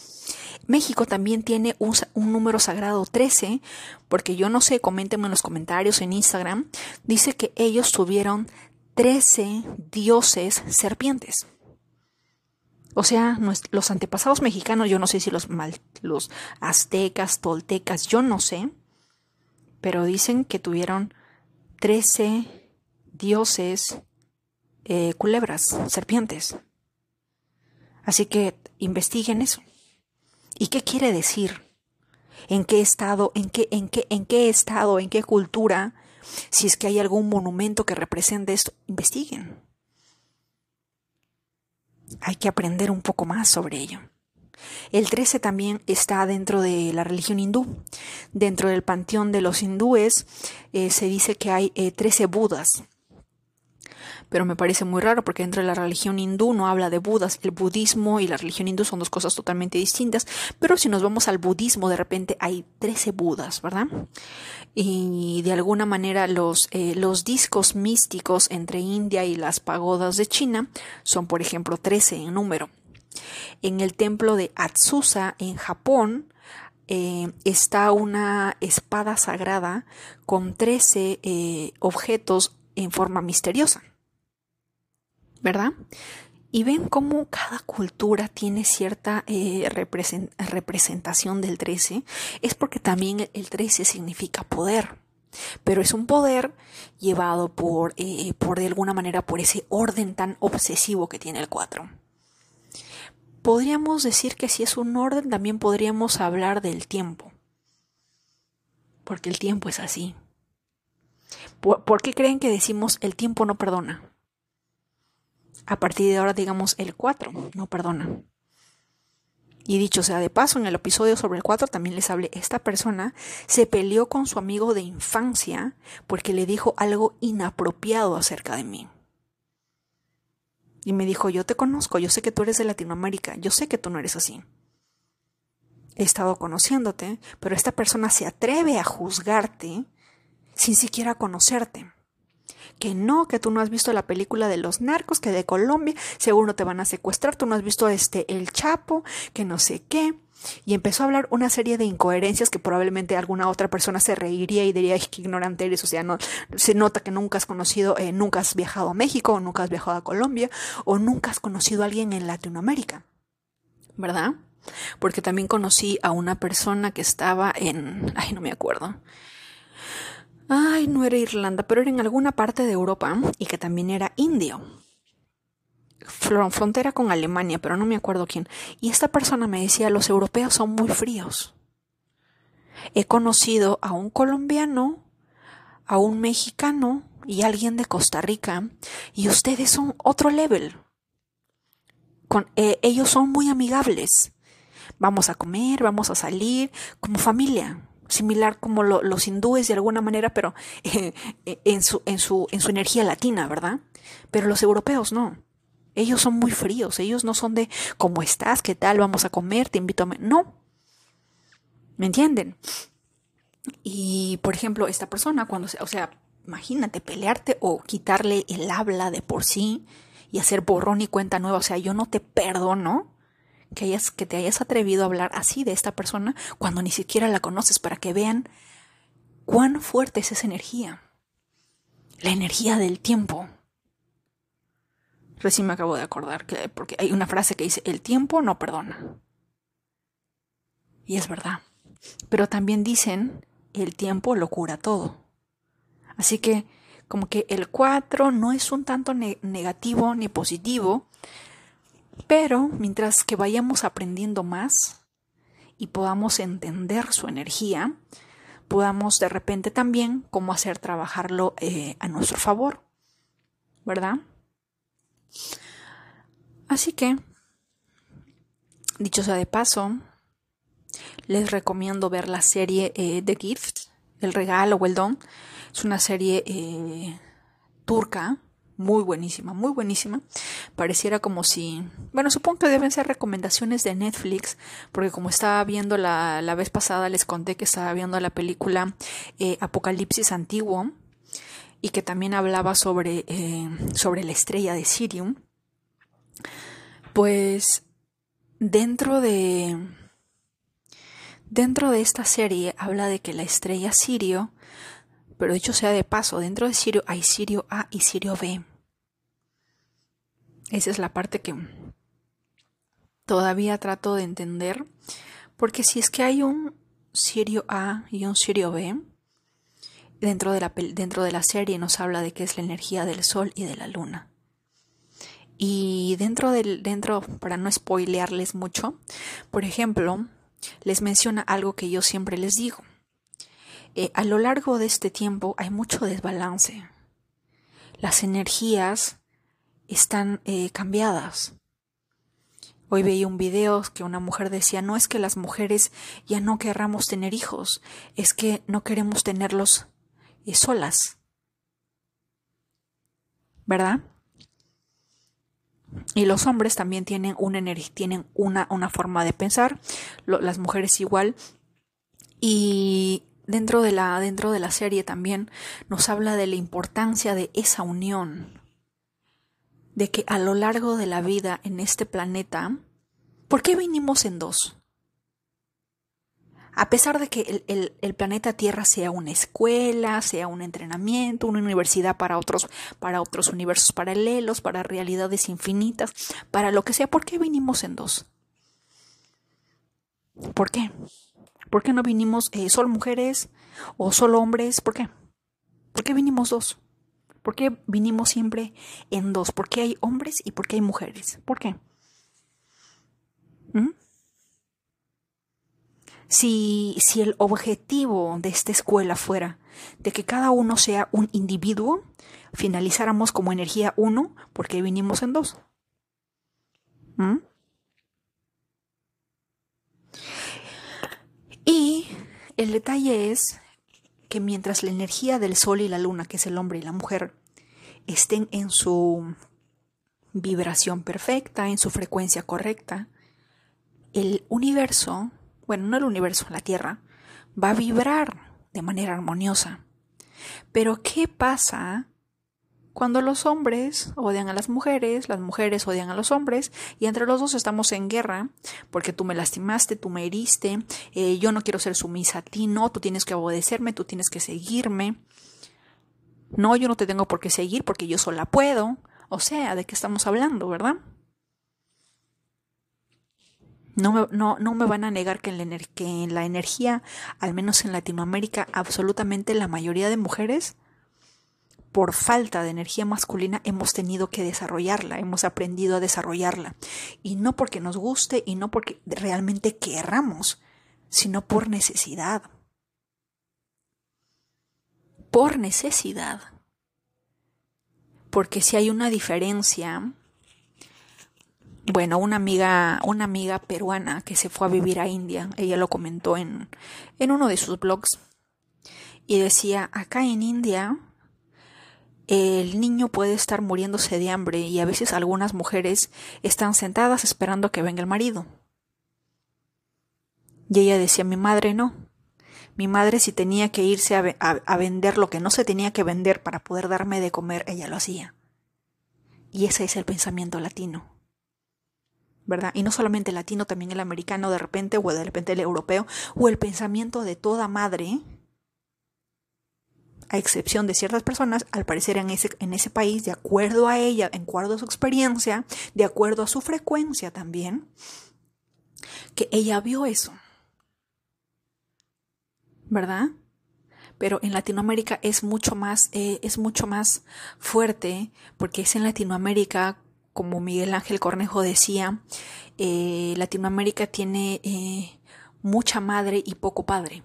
México también tiene un, un, número sagrado 13, porque yo no sé, coméntenme en los comentarios en Instagram, dice que ellos tuvieron 13 dioses serpientes. O sea, los antepasados mexicanos, yo no sé si los, aztecas, toltecas, yo no sé, pero dicen que tuvieron 13 dioses eh, culebras, serpientes. Así que investiguen eso. ¿Y qué quiere decir? ¿En qué estado, en qué, en qué, en qué estado, en qué cultura? Si es que hay algún monumento que represente esto, investiguen hay que aprender un poco más sobre ello. El 13 también está dentro de la religión hindú. Dentro del panteón de los hindúes eh, se dice que hay 13 eh, budas pero me parece muy raro porque dentro de la religión hindú no habla de budas. El budismo y la religión hindú son dos cosas totalmente distintas, pero si nos vamos al budismo, de repente hay 13 budas, ¿verdad? Y de alguna manera los, eh, los discos místicos entre India y las pagodas de China son, por ejemplo, 13 en número. En el templo de Atsusa, en Japón, eh, está una espada sagrada con 13 eh, objetos en forma misteriosa. ¿Verdad? Y ven cómo cada cultura tiene cierta eh, representación del 13. Es porque también el 13 significa poder. Pero es un poder llevado por, eh, por de alguna manera por ese orden tan obsesivo que tiene el 4. Podríamos decir que si es un orden, también podríamos hablar del tiempo. Porque el tiempo es así. ¿Por qué creen que decimos el tiempo no perdona? A partir de ahora digamos el 4, no perdona. Y dicho sea de paso, en el episodio sobre el 4 también les hablé, esta persona se peleó con su amigo de infancia porque le dijo algo inapropiado acerca de mí. Y me dijo, yo te conozco, yo sé que tú eres de Latinoamérica, yo sé que tú no eres así. He estado conociéndote, pero esta persona se atreve a juzgarte sin siquiera conocerte que no, que tú no has visto la película de los narcos, que de Colombia seguro te van a secuestrar, tú no has visto este El Chapo, que no sé qué. Y empezó a hablar una serie de incoherencias que probablemente alguna otra persona se reiría y diría que ignorante eres, o sea, no, se nota que nunca has conocido, eh, nunca has viajado a México, o nunca has viajado a Colombia, o nunca has conocido a alguien en Latinoamérica, ¿verdad? Porque también conocí a una persona que estaba en, ay, no me acuerdo, ay, no era Irlanda, pero era en alguna parte de Europa y que también era indio. Frontera con Alemania, pero no me acuerdo quién. Y esta persona me decía, los europeos son muy fríos. He conocido a un colombiano, a un mexicano y a alguien de Costa Rica, y ustedes son otro level. Eh, ellos son muy amigables. Vamos a comer, vamos a salir, como familia similar como los hindúes de alguna manera, pero eh, eh, en, su, en, su, en su energía latina, ¿verdad? Pero los europeos no. Ellos son muy fríos, ellos no son de ¿cómo estás? ¿Qué tal? Vamos a comer, te invito a... No. ¿Me entienden? Y, por ejemplo, esta persona, cuando, o sea, imagínate pelearte o quitarle el habla de por sí y hacer borrón y cuenta nueva, o sea, yo no te perdono que, hayas, que te hayas atrevido a hablar así de esta persona cuando ni siquiera la conoces para que vean cuán fuerte es esa energía. La energía del tiempo. Recién me acabo de acordar que porque hay una frase que dice el tiempo no perdona. Y es verdad. Pero también dicen el tiempo lo cura todo. Así que como que el 4 no es un tanto negativo ni positivo, pero mientras que vayamos aprendiendo más y podamos entender su energía, podamos de repente también cómo hacer trabajarlo eh, a nuestro favor, ¿verdad? Así que, dicho sea de paso, les recomiendo ver la serie eh, The Gift, El Regalo o El Don. Es una serie eh, turca, muy buenísima, muy buenísima. Pareciera como si, bueno, supongo que deben ser recomendaciones de Netflix, porque como estaba viendo la, la vez pasada, les conté que estaba viendo la película eh, Apocalipsis Antiguo y que también hablaba sobre, sobre la estrella de Sirium. Pues dentro de Dentro de esta serie habla de que la estrella Sirio, pero dicho sea de paso, dentro de Sirio hay Sirio A y Sirio B. Esa es la parte que todavía trato de entender, porque si es que hay un Sirio A y un Sirio B, dentro de la, dentro de la serie nos habla de que es la energía del Sol y de la Luna. Y dentro del, dentro, para no spoilearles mucho, por ejemplo, les menciona algo que yo siempre les digo. Eh, a lo largo de este tiempo hay mucho desbalance. Las energías están eh, cambiadas. Hoy veía un video que una mujer decía, no es que las mujeres ya no querramos tener hijos, es que no queremos tenerlos eh, solas. ¿Verdad? Y los hombres también tienen una energía, tienen una, una forma de pensar, las mujeres igual. Y dentro de, la, dentro de la serie también nos habla de la importancia de esa unión, de que a lo largo de la vida en este planeta, ¿por qué vinimos en dos? a pesar de que el, planeta Tierra sea una escuela, sea un entrenamiento, una universidad para otros, para otros universos paralelos, para realidades infinitas, para lo que sea, ¿por qué vinimos en dos? ¿Por qué? ¿Por qué no vinimos eh, solo mujeres o solo hombres? ¿Por qué? ¿Por qué vinimos dos? ¿Por qué vinimos siempre en dos? ¿Por qué hay hombres y por qué hay mujeres? ¿Por qué? ¿Mm? Si, si el objetivo de esta escuela fuera de que cada uno sea un individuo, finalizáramos como energía uno porque vinimos en dos. ¿Mm? Y el detalle es que mientras la energía del sol y la luna, que es el hombre y la mujer, estén en su vibración perfecta, en su frecuencia correcta, el universo bueno, no el universo, la Tierra, va a vibrar de manera armoniosa. Pero ¿qué pasa cuando los hombres odian a las mujeres, las mujeres odian a los hombres y entre los dos estamos en guerra porque tú me lastimaste, tú me heriste, eh, yo no quiero ser sumisa a ti, no, tú tienes que obedecerme, tú tienes que seguirme. No, yo no te tengo por qué seguir porque yo sola puedo. O sea, ¿de qué estamos hablando, verdad? No me, no, no me, van a negar que en, la que en la energía, al menos en Latinoamérica, absolutamente la mayoría de mujeres, por falta de energía masculina, hemos tenido que desarrollarla, hemos aprendido a desarrollarla. Y no porque nos guste y no porque realmente querramos, sino por necesidad. Por necesidad. Porque si hay una diferencia bueno, una amiga, una amiga peruana que se fue a vivir a India, ella lo comentó en, en uno de sus blogs, y decía, acá en India el niño puede estar muriéndose de hambre y a veces algunas mujeres están sentadas esperando que venga el marido. Y ella decía, mi madre no. Mi madre si tenía que irse a, vender lo que no se tenía que vender para poder darme de comer, ella lo hacía. Y ese es el pensamiento latino. ¿verdad? Y no solamente el latino, también el americano de repente, o de repente el europeo, o el pensamiento de toda madre a excepción de ciertas personas, al parecer en ese, en ese país, de acuerdo a ella, de acuerdo a su experiencia, de acuerdo a su frecuencia también, que ella vio eso. ¿Verdad? Pero en Latinoamérica es mucho más, eh, es mucho más fuerte, porque es en Latinoamérica, como Miguel Ángel Cornejo decía, eh, Latinoamérica tiene eh, mucha madre y poco padre.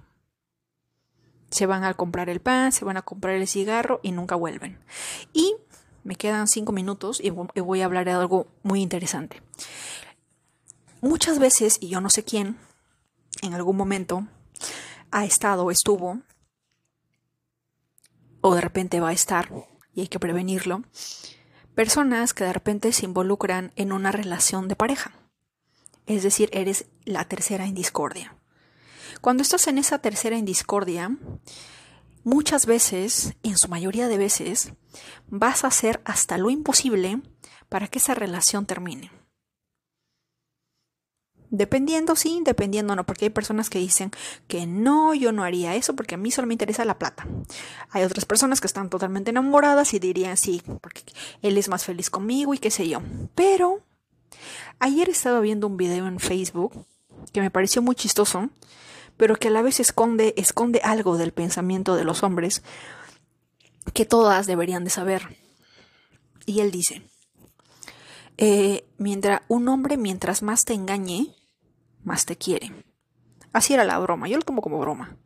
Se van a comprar el pan, se van a comprar el cigarro y nunca vuelven. Y me quedan cinco minutos y voy a hablar de algo muy interesante. Muchas veces, y yo no sé quién, en algún momento ha estado estuvo, o de repente va a estar, y hay que prevenirlo, personas que de repente se involucran en una relación de pareja. Es decir, eres la tercera en discordia. Cuando estás en esa tercera en discordia, muchas veces, en su mayoría de veces, vas a hacer hasta lo imposible para que esa relación termine. Dependiendo, sí, dependiendo no, porque hay personas que dicen que no, yo no haría eso porque a mí solo me interesa la plata. Hay otras personas que están totalmente enamoradas y dirían sí, porque él es más feliz conmigo y qué sé yo. Pero ayer estaba viendo un video en Facebook que me pareció muy chistoso, pero que a la vez esconde, esconde algo del pensamiento de los hombres que todas deberían de saber. Y él dice, eh, mientras un hombre mientras más te engañe, más te quiere. Así era la broma, yo lo tomo como broma.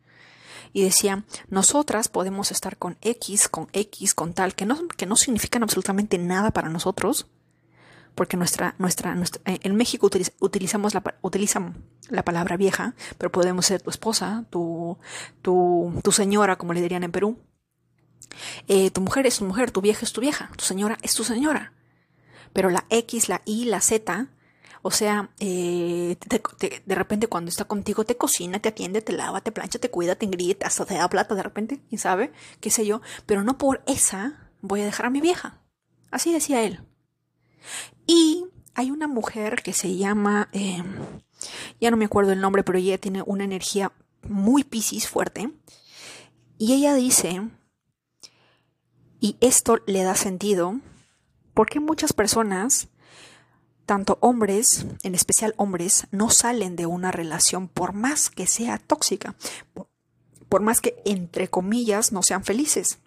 Y decía, nosotras podemos estar con X, con X, con tal, que no, que no significan absolutamente nada para nosotros, porque nuestra, nuestra, eh, en México utilizamos la, utilizan la palabra vieja, pero podemos ser tu esposa, tu, tu, tu señora, como le dirían en Perú. Eh, tu mujer es tu mujer, tu vieja es tu vieja, tu señora es tu señora. Pero la X, la Y, la Z o sea, eh, de repente cuando está contigo te cocina, te atiende, te lava, te plancha, te cuida, te grita, hasta te da plata de repente, quién sabe, qué sé yo, pero no por esa voy a dejar a mi vieja. Así decía él. Y hay una mujer que se llama, eh, ya no me acuerdo el nombre, pero ella tiene una energía muy piscis fuerte. Y ella dice, y esto le da sentido, porque muchas personas tanto hombres, en especial hombres, no salen de una relación por más que sea tóxica, por, más que, entre comillas, no sean felices.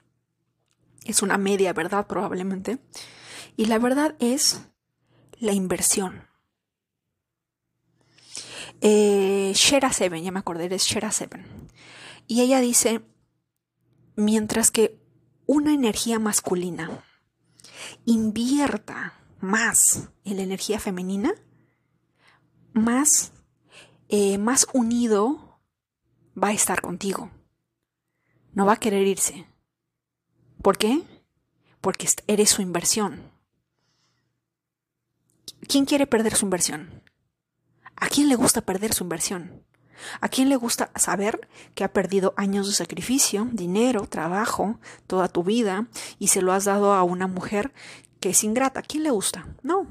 Es una media verdad probablemente. Y la verdad es la inversión. Eh, Shera Seven, ya me acordé, es Shera Seven. Y ella dice, mientras que una energía masculina invierta más en la energía femenina, más, eh, más unido va a estar contigo. No va a querer irse. ¿Por qué? Porque eres su inversión. ¿Quién quiere perder su inversión? ¿A quién le gusta perder su inversión? ¿A quién le gusta saber que ha perdido años de sacrificio, dinero, trabajo, toda tu vida y se lo has dado a una mujer que es ingrata. ¿A quién le gusta? No.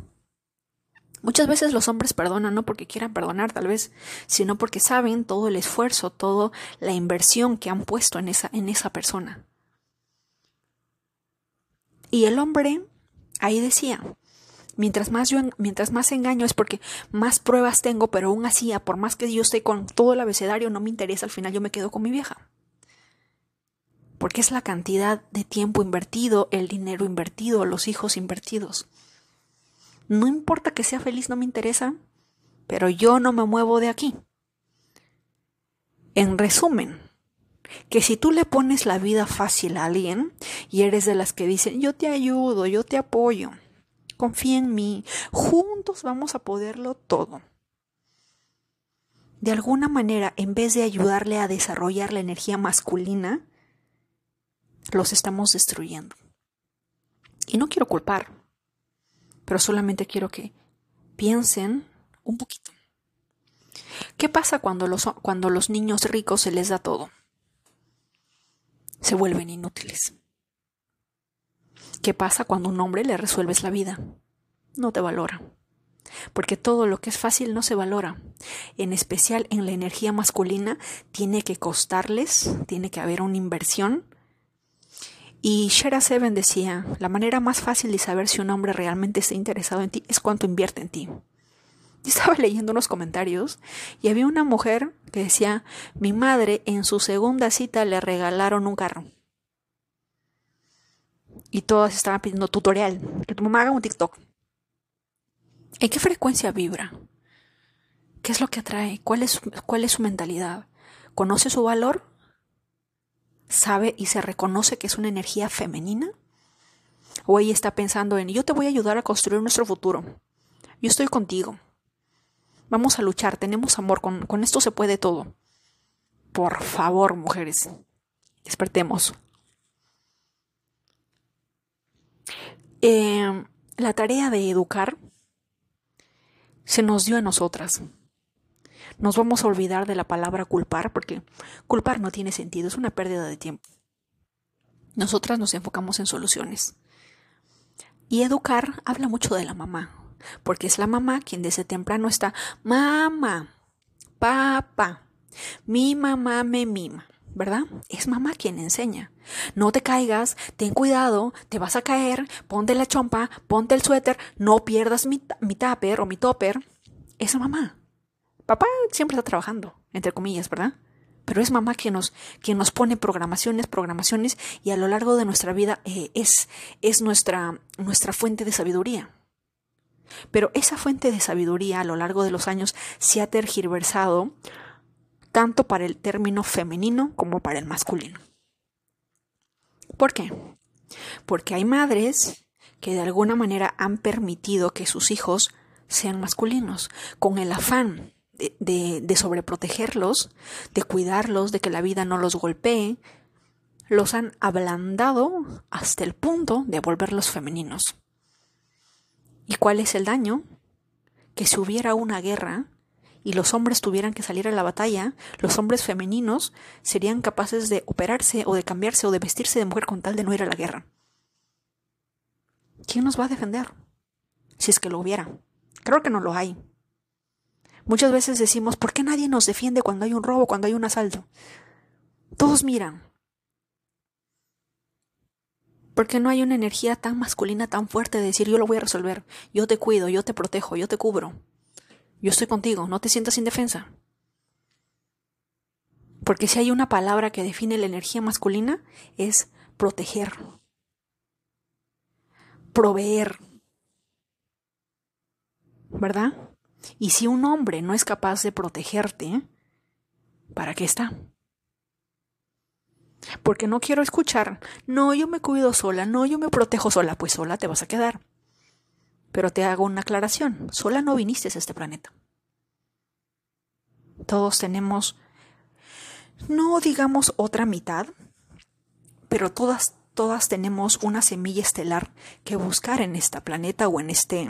Muchas veces los hombres perdonan no porque quieran perdonar tal vez, sino porque saben todo el esfuerzo, toda la inversión que han puesto en esa, en esa persona. Y el hombre ahí decía, mientras más mientras más engaño es porque más pruebas tengo, pero aún así, por más que yo esté con todo el abecedario, no me interesa, al final yo me quedo con mi vieja porque es la cantidad de tiempo invertido, el dinero invertido, los hijos invertidos. No importa que sea feliz, no me interesa, pero yo no me muevo de aquí. En resumen, que si tú le pones la vida fácil a alguien y eres de las que dicen yo te ayudo, yo te apoyo, confía en mí, juntos vamos a poderlo todo. De alguna manera, en vez de ayudarle a desarrollar la energía masculina, los estamos destruyendo. Y no quiero culpar, pero solamente quiero que piensen un poquito. ¿Qué pasa cuando los, cuando los niños ricos se les da todo? Se vuelven inútiles. ¿Qué pasa cuando un hombre le resuelves la vida? No te valora. Porque todo lo que es fácil no se valora. En especial en la energía masculina tiene que costarles, tiene que haber una inversión Y Shera Seven decía, la manera más fácil de saber si un hombre realmente está interesado en ti es cuánto invierte en ti. Estaba leyendo unos comentarios y había una mujer que decía, mi madre en su segunda cita le regalaron un carro. Y todas estaban pidiendo tutorial, que tu mamá haga un TikTok. ¿En qué frecuencia vibra? ¿Qué es lo que atrae? ¿Cuál es, cuál es su mentalidad? ¿Conoce su valor? sabe y se reconoce que es una energía femenina? ¿O ella está pensando en yo te voy a ayudar a construir nuestro futuro? Yo estoy contigo. Vamos a luchar, tenemos amor, con, con esto se puede todo. Por favor, mujeres, despertemos. Eh, la tarea de educar se nos dio a nosotras. Nos vamos a olvidar de la palabra culpar porque culpar no tiene sentido, es una pérdida de tiempo. Nosotras nos enfocamos en soluciones. Y educar habla mucho de la mamá, porque es la mamá quien desde temprano está, mamá, papá, mi mamá me mima, ¿verdad? Es mamá quien enseña. No te caigas, ten cuidado, te vas a caer, ponte la chompa, ponte el suéter, no pierdas mi, mi tupper o mi topper. Es mamá. Papá siempre está trabajando, entre comillas, ¿verdad? Pero es mamá quien nos, quien nos pone programaciones, programaciones, y a lo largo de nuestra vida eh, es, es nuestra, nuestra fuente de sabiduría. Pero esa fuente de sabiduría a lo largo de los años se ha tergiversado tanto para el término femenino como para el masculino. ¿Por qué? Porque hay madres que de alguna manera han permitido que sus hijos sean masculinos, con el afán de, sobreprotegerlos, de cuidarlos, de que la vida no los golpee, los han ablandado hasta el punto de volverlos femeninos. ¿Y cuál es el daño? Que si hubiera una guerra y los hombres tuvieran que salir a la batalla, los hombres femeninos serían capaces de operarse o de cambiarse o de vestirse de mujer con tal de no ir a la guerra. ¿Quién nos va a defender? Si es que lo hubiera. Creo que no lo hay. Muchas veces decimos, ¿por qué nadie nos defiende cuando hay un robo, cuando hay un asalto? Todos miran. Porque no hay una energía tan masculina, tan fuerte de decir yo lo voy a resolver, yo te cuido, yo te protejo, yo te cubro, yo estoy contigo, no te sientas indefensa. Porque si hay una palabra que define la energía masculina es proteger, proveer, ¿verdad? Y si un hombre no es capaz de protegerte, ¿para qué está? Porque no quiero escuchar, no, yo me cuido sola, no, yo me protejo sola, pues sola te vas a quedar. Pero te hago una aclaración, sola no viniste a este planeta. Todos tenemos, no digamos otra mitad, pero todas, todas tenemos una semilla estelar que buscar en este planeta o en este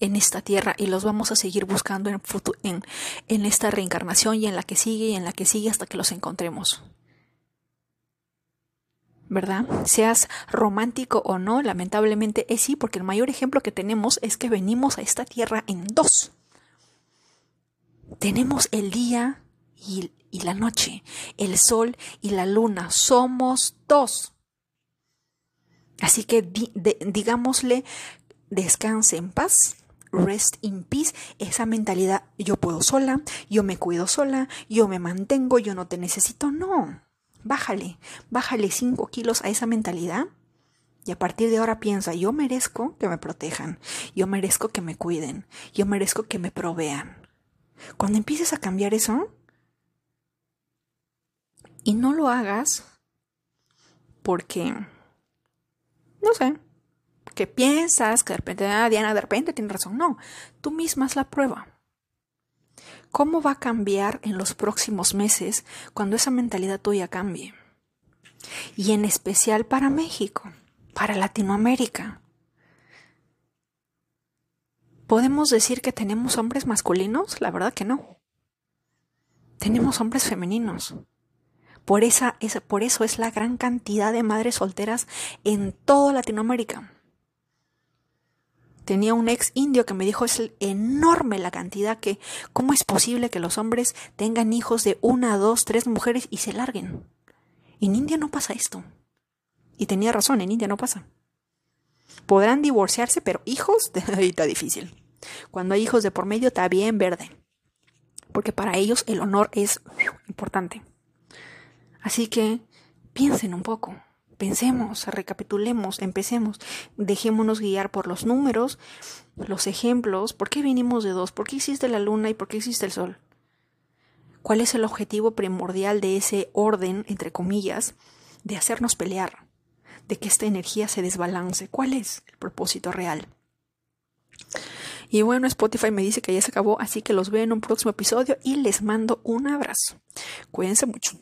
en esta tierra y los vamos a seguir buscando en, en, en esta reencarnación y en la que sigue y en la que sigue hasta que los encontremos. ¿Verdad? Seas romántico o no, lamentablemente es sí, porque el mayor ejemplo que tenemos es que venimos a esta tierra en dos. Tenemos el día y, la noche, el sol y la luna, somos dos. Así que digámosle, descanse en paz, rest in peace, esa mentalidad, yo puedo sola, yo me cuido sola, yo me mantengo, yo no te necesito, no. Bájale, bájale 5 kilos a esa mentalidad y a partir de ahora piensa, yo merezco que me protejan, yo merezco que me cuiden, yo merezco que me provean. Cuando empieces a cambiar eso, y no lo hagas porque, no sé, que piensas que de repente, ah, Diana, de repente tiene razón. No, tú misma es la prueba. ¿Cómo va a cambiar en los próximos meses cuando esa mentalidad tuya cambie? Y en especial para México, para Latinoamérica. ¿Podemos decir que tenemos hombres masculinos? La verdad que no. Tenemos hombres femeninos. Por, esa, por eso es la gran cantidad de madres solteras en toda Latinoamérica. Tenía un ex indio que me dijo es enorme la cantidad que, ¿cómo es posible que los hombres tengan hijos de una, dos, tres mujeres y se larguen? En India no pasa esto. Y tenía razón, en India no pasa. Podrán divorciarse, pero hijos, está difícil. Cuando hay hijos de por medio, está bien verde. Porque para ellos el honor es importante. Así que piensen un poco. Pensemos, recapitulemos, empecemos, dejémonos guiar por los números, los ejemplos, por qué vinimos de dos, por qué existe la luna y por qué existe el sol. ¿Cuál es el objetivo primordial de ese orden, entre comillas, de hacernos pelear, de que esta energía se desbalance? ¿Cuál es el propósito real? Y bueno, Spotify me dice que ya se acabó, así que los veo en un próximo episodio y les mando un abrazo. Cuídense mucho.